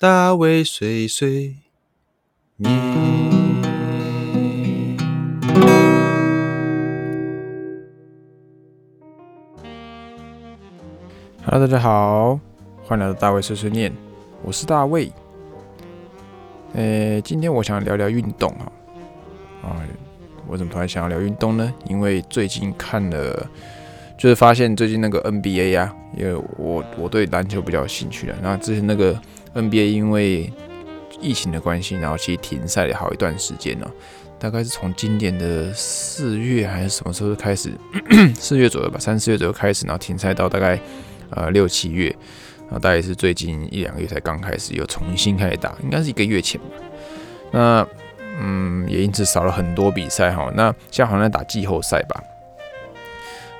大卫碎碎念。Hello，大家好，欢迎来到大卫碎碎念，我是大卫。呃，今天我想聊聊运动啊，啊，我怎么突然想要聊运动呢？因为最近看了，就是发现最近那个 NBA 呀，因为我我对篮球比较有兴趣的，然后之前那个 NBA 因为疫情的关系，然后其实停赛了好一段时间了，大概是从今年的四月还是什么时候开始，四月左右吧，三四月左右开始，然后停赛到大概。呃，六七月，然后，大概是最近一两个月才刚开始又重新开始打，应该是一个月前吧。那，嗯，也因此少了很多比赛哈。那现在好像在打季后赛吧。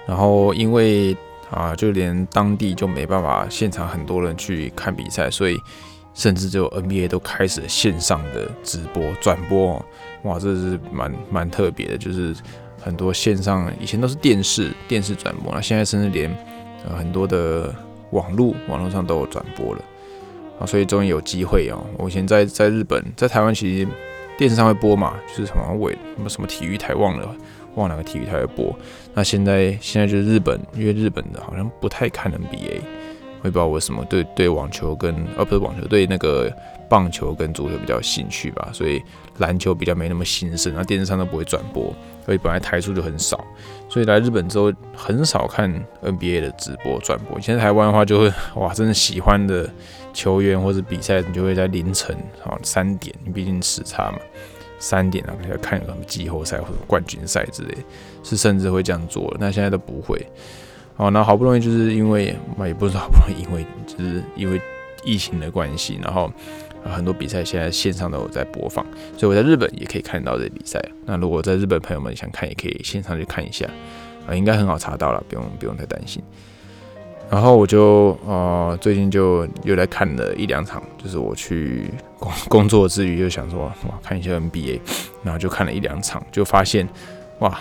然后因为啊，就连当地就没办法现场很多人去看比赛，所以甚至就 NBA 都开始线上的直播转播。哇，这是蛮蛮特别的，就是很多线上以前都是电视电视转播，那现在甚至连。呃，很多的网络网络上都有转播了啊，所以终于有机会哦。我以前在在日本，在台湾其实电视上会播嘛，就是什么伟什么什么体育台忘了忘了哪个体育台会播。那现在现在就是日本，因为日本的好像不太看 NBA，会不知道为什么对对网球跟呃不是网球对那个棒球跟足球比较有兴趣吧，所以篮球比较没那么兴盛，那电视上都不会转播。所以本来台数就很少，所以来日本之后很少看 NBA 的直播转播。以前台湾的话，就会 哇，真的喜欢的球员或者比赛，你就会在凌晨啊三点，你毕竟时差嘛，三点啊要看什么季后赛或者冠军赛之类，是甚至会这样做。那现在都不会。哦，那好不容易就是因为，那也不是好不容易，因为就是因为疫情的关系，然后。很多比赛现在线上都有在播放，所以我在日本也可以看到这比赛。那如果在日本朋友们想看，也可以线上去看一下啊，应该很好查到了，不用不用太担心。然后我就呃最近就又来看了一两场，就是我去工工作之余就想说哇看一下 NBA，然后就看了一两场，就发现哇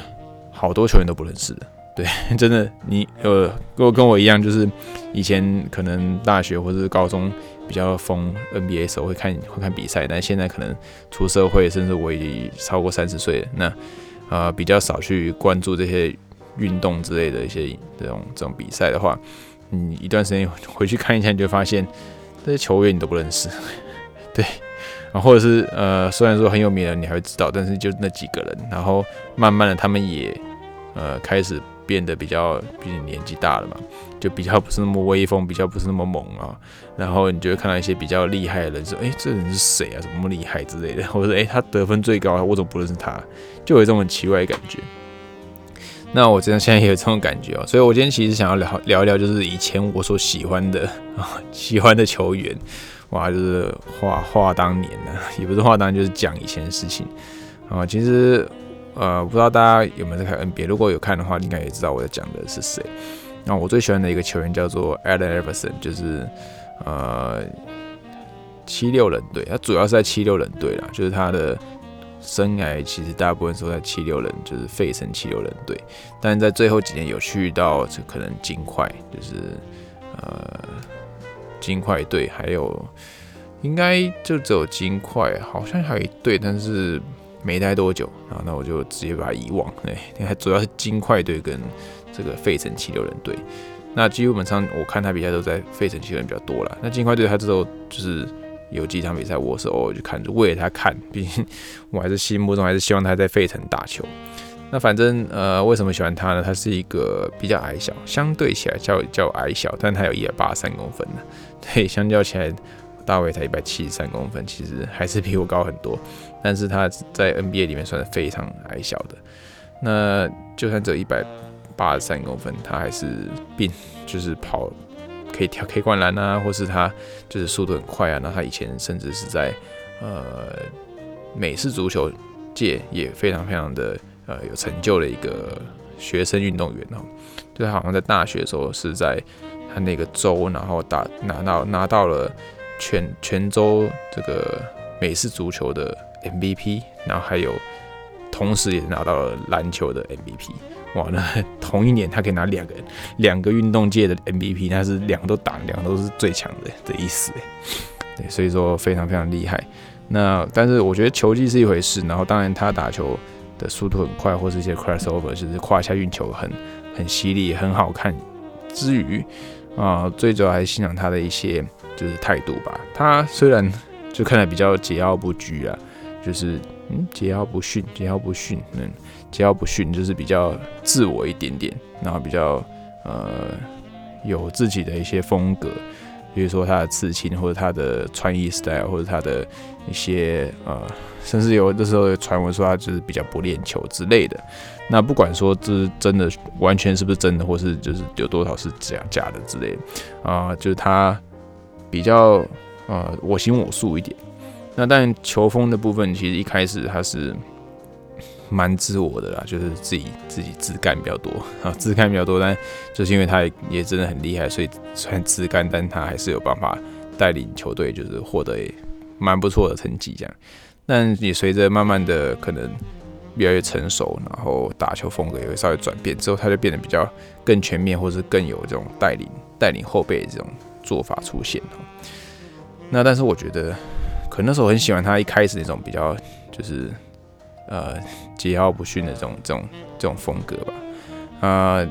好多球员都不认识的。对，真的，你呃，如果跟我一样，就是以前可能大学或者是高中比较疯 NBA 时候会看会看比赛，但现在可能出社会，甚至我已超过三十岁了，那呃比较少去关注这些运动之类的一些这种这种比赛的话，你一段时间回去看一下，你就发现这些球员你都不认识，对，然后或者是呃虽然说很有名的你还会知道，但是就那几个人，然后慢慢的他们也呃开始。变得比较，毕竟年纪大了嘛，就比较不是那么威风，比较不是那么猛啊。然后你就会看到一些比较厉害的人，说：“哎，这人是谁啊？怎么厉害之类的？” 或者：“哎，他得分最高，我怎么不认识他？”就有这种很奇怪的感觉。那我真的现在也有这种感觉哦。所以我今天其实想要聊聊一聊，就是以前我所喜欢的啊，喜欢的球员，哇，就是话话当年呢，也不是话当年，就是讲以前的事情啊。其实。呃，不知道大家有没有在看 NBA？如果有看的话，应该也知道我在讲的是谁。那我最喜欢的一个球员叫做 Allen Iverson，就是呃七六人队，他主要是在七六人队啦，就是他的生涯其实大部分都在七六人，就是费城七六人队。但是在最后几年有去到这可能金块，就是呃金块队，还有应该就只有金块，好像还有一队，但是。没待多久啊，那我就直接把他遗忘。哎，你看，主要是金块队跟这个费城七六人队。那基本上我看他比赛都在费城七六人比较多了。那金块队他这时候就是有几场比赛，我是偶尔去看，就为了他看。毕竟 我还是心目中还是希望他在费城打球。那反正呃，为什么喜欢他呢？他是一个比较矮小，相对起来较较矮小，但他有一百八十三公分的。对，相较起来。大卫才一百七十三公分，其实还是比我高很多，但是他在 NBA 里面算是非常矮小的。那就算只有一百八十三公分，他还是并就是跑可以跳 K 灌篮啊，或是他就是速度很快啊。那他以前甚至是在呃美式足球界也非常非常的呃有成就的一个学生运动员哦，就他好像在大学的时候是在他那个州，然后打拿到拿到了。全全州这个美式足球的 MVP，然后还有同时也拿到了篮球的 MVP，哇，那 同一年他可以拿两个两个运动界的 MVP，那是两个都打，两个都是最强的的意思对，所以说非常非常厉害。那但是我觉得球技是一回事，然后当然他打球的速度很快，或是一些 crossover 就是胯下运球很很犀利，很好看。之余啊，最主要还是欣赏他的一些就是态度吧。他虽然就看来比较桀骜不拘啊，就是嗯桀骜不驯，桀骜不驯，嗯桀骜不驯就是比较自我一点点，然后比较呃有自己的一些风格。比如说他的刺青，或者他的穿衣 style，或者他的一些呃，甚至有的时候传闻说他就是比较不练球之类的。那不管说这是真的，完全是不是真的，或是就是有多少是假假的之类的啊，就是他比较呃我行我素一点。那但球风的部分，其实一开始他是。蛮自我的啦，就是自己自己自干比较多啊，自干比较多，但就是因为他也也真的很厉害，所以虽然自干，但他还是有办法带领球队，就是获得蛮不错的成绩这样。但也随着慢慢的可能越来越成熟，然后打球风格也会稍微转变之后，他就变得比较更全面，或是更有这种带领带领后辈这种做法出现那但是我觉得，可能那时候很喜欢他一开始那种比较就是。呃，桀骜不驯的这种、这种、这种风格吧。啊，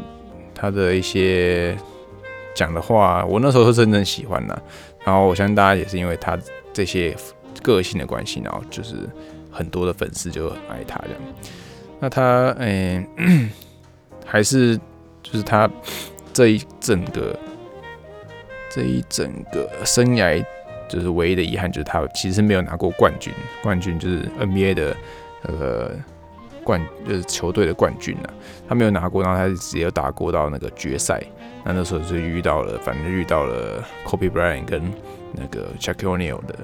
他的一些讲的话，我那时候是真正喜欢的。然后我相信大家也是因为他这些个性的关系，然后就是很多的粉丝就很爱他这样。那他，嗯，还是就是他这一整个这一整个生涯，就是唯一的遗憾，就是他其实没有拿过冠军。冠军就是 NBA 的。那个冠就是球队的冠军啊，他没有拿过，然后他直接打过到那个决赛。那那时候就遇到了，反正遇到了 Kobe Bryant 跟那个 Shaquille O'Neal 的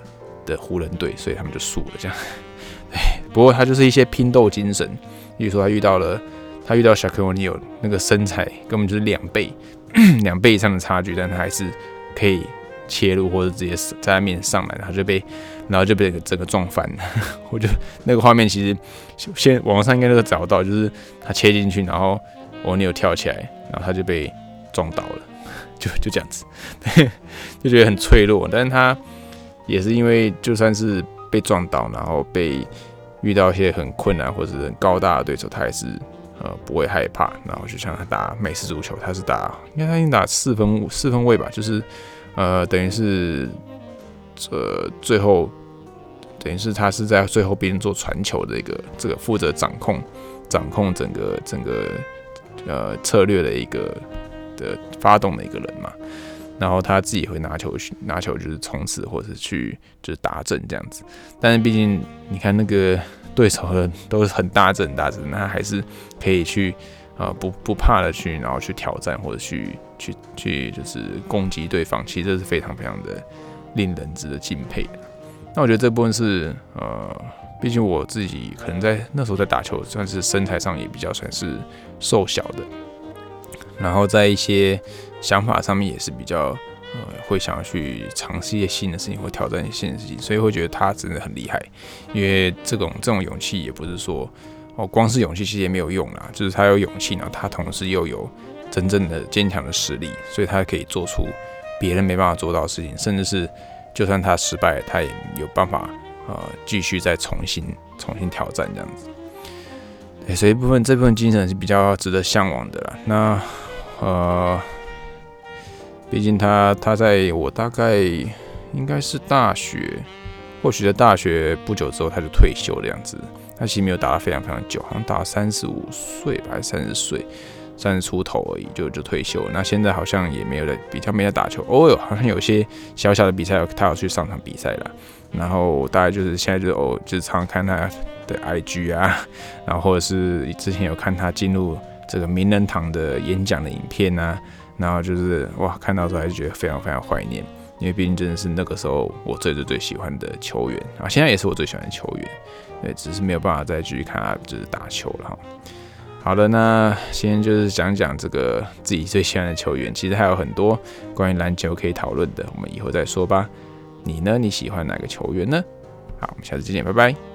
的湖人队，所以他们就输了。这样，哎，不过他就是一些拼斗精神。比如说他遇到了，他遇到 Shaquille O'Neal 那个身材根本就是两倍，两倍以上的差距，但他还是可以。切入或者直接在他面上来，然后就被，然后就被整个撞翻了。我就那个画面其实现网上应该都找到，就是他切进去，然后欧尼尔跳起来，然后他就被撞倒了，就就这样子，就觉得很脆弱。但是他也是因为就算是被撞倒，然后被遇到一些很困难或者很高大的对手，他还是呃不会害怕。然后就像他打美式足球，他是打应该他已经打四分四分位吧，就是。呃，等于是，呃，最后等于是他是在最后边做传球的一个这个负责掌控掌控整个整个呃策略的一个的发动的一个人嘛，然后他自己会拿球去拿球就是冲刺或者是去就是打阵这样子，但是毕竟你看那个对手的都是很大阵大阵，那还是可以去。啊，不不怕的去，然后去挑战或者去去去，就是攻击对方，其实这是非常非常的令人值得敬佩的。那我觉得这部分是呃，毕竟我自己可能在那时候在打球，算是身材上也比较算是瘦小的，然后在一些想法上面也是比较呃，会想要去尝试一些新的事情或挑战一些新的事情，所以会觉得他真的很厉害。因为这种这种勇气也不是说。哦，光是勇气其实也没有用啦，就是他有勇气呢，他同时又有真正的坚强的实力，所以他可以做出别人没办法做到的事情，甚至是就算他失败，他也有办法呃继续再重新重新挑战这样子。对，所以部分这部分精神是比较值得向往的啦。那呃，毕竟他他在我大概应该是大学，或许在大学不久之后他就退休的样子。他其实没有打得非常非常久，好像打三十五岁吧，还是三十岁，三十出头而已，就就退休。那现在好像也没有在比较没在打球，偶尔好像有些小小的比赛，他要去上场比赛了。然后大概就是现在就是偶就是常看他的 IG 啊，然后或者是之前有看他进入这个名人堂的演讲的影片啊，然后就是哇，看到时候还是觉得非常非常怀念，因为毕竟真的是那个时候我最最最喜欢的球员啊，现在也是我最喜欢的球员。对，只是没有办法再继续看他就是打球了哈。好的，那先就是讲讲这个自己最喜欢的球员，其实还有很多关于篮球可以讨论的，我们以后再说吧。你呢？你喜欢哪个球员呢？好，我们下次再见，拜拜。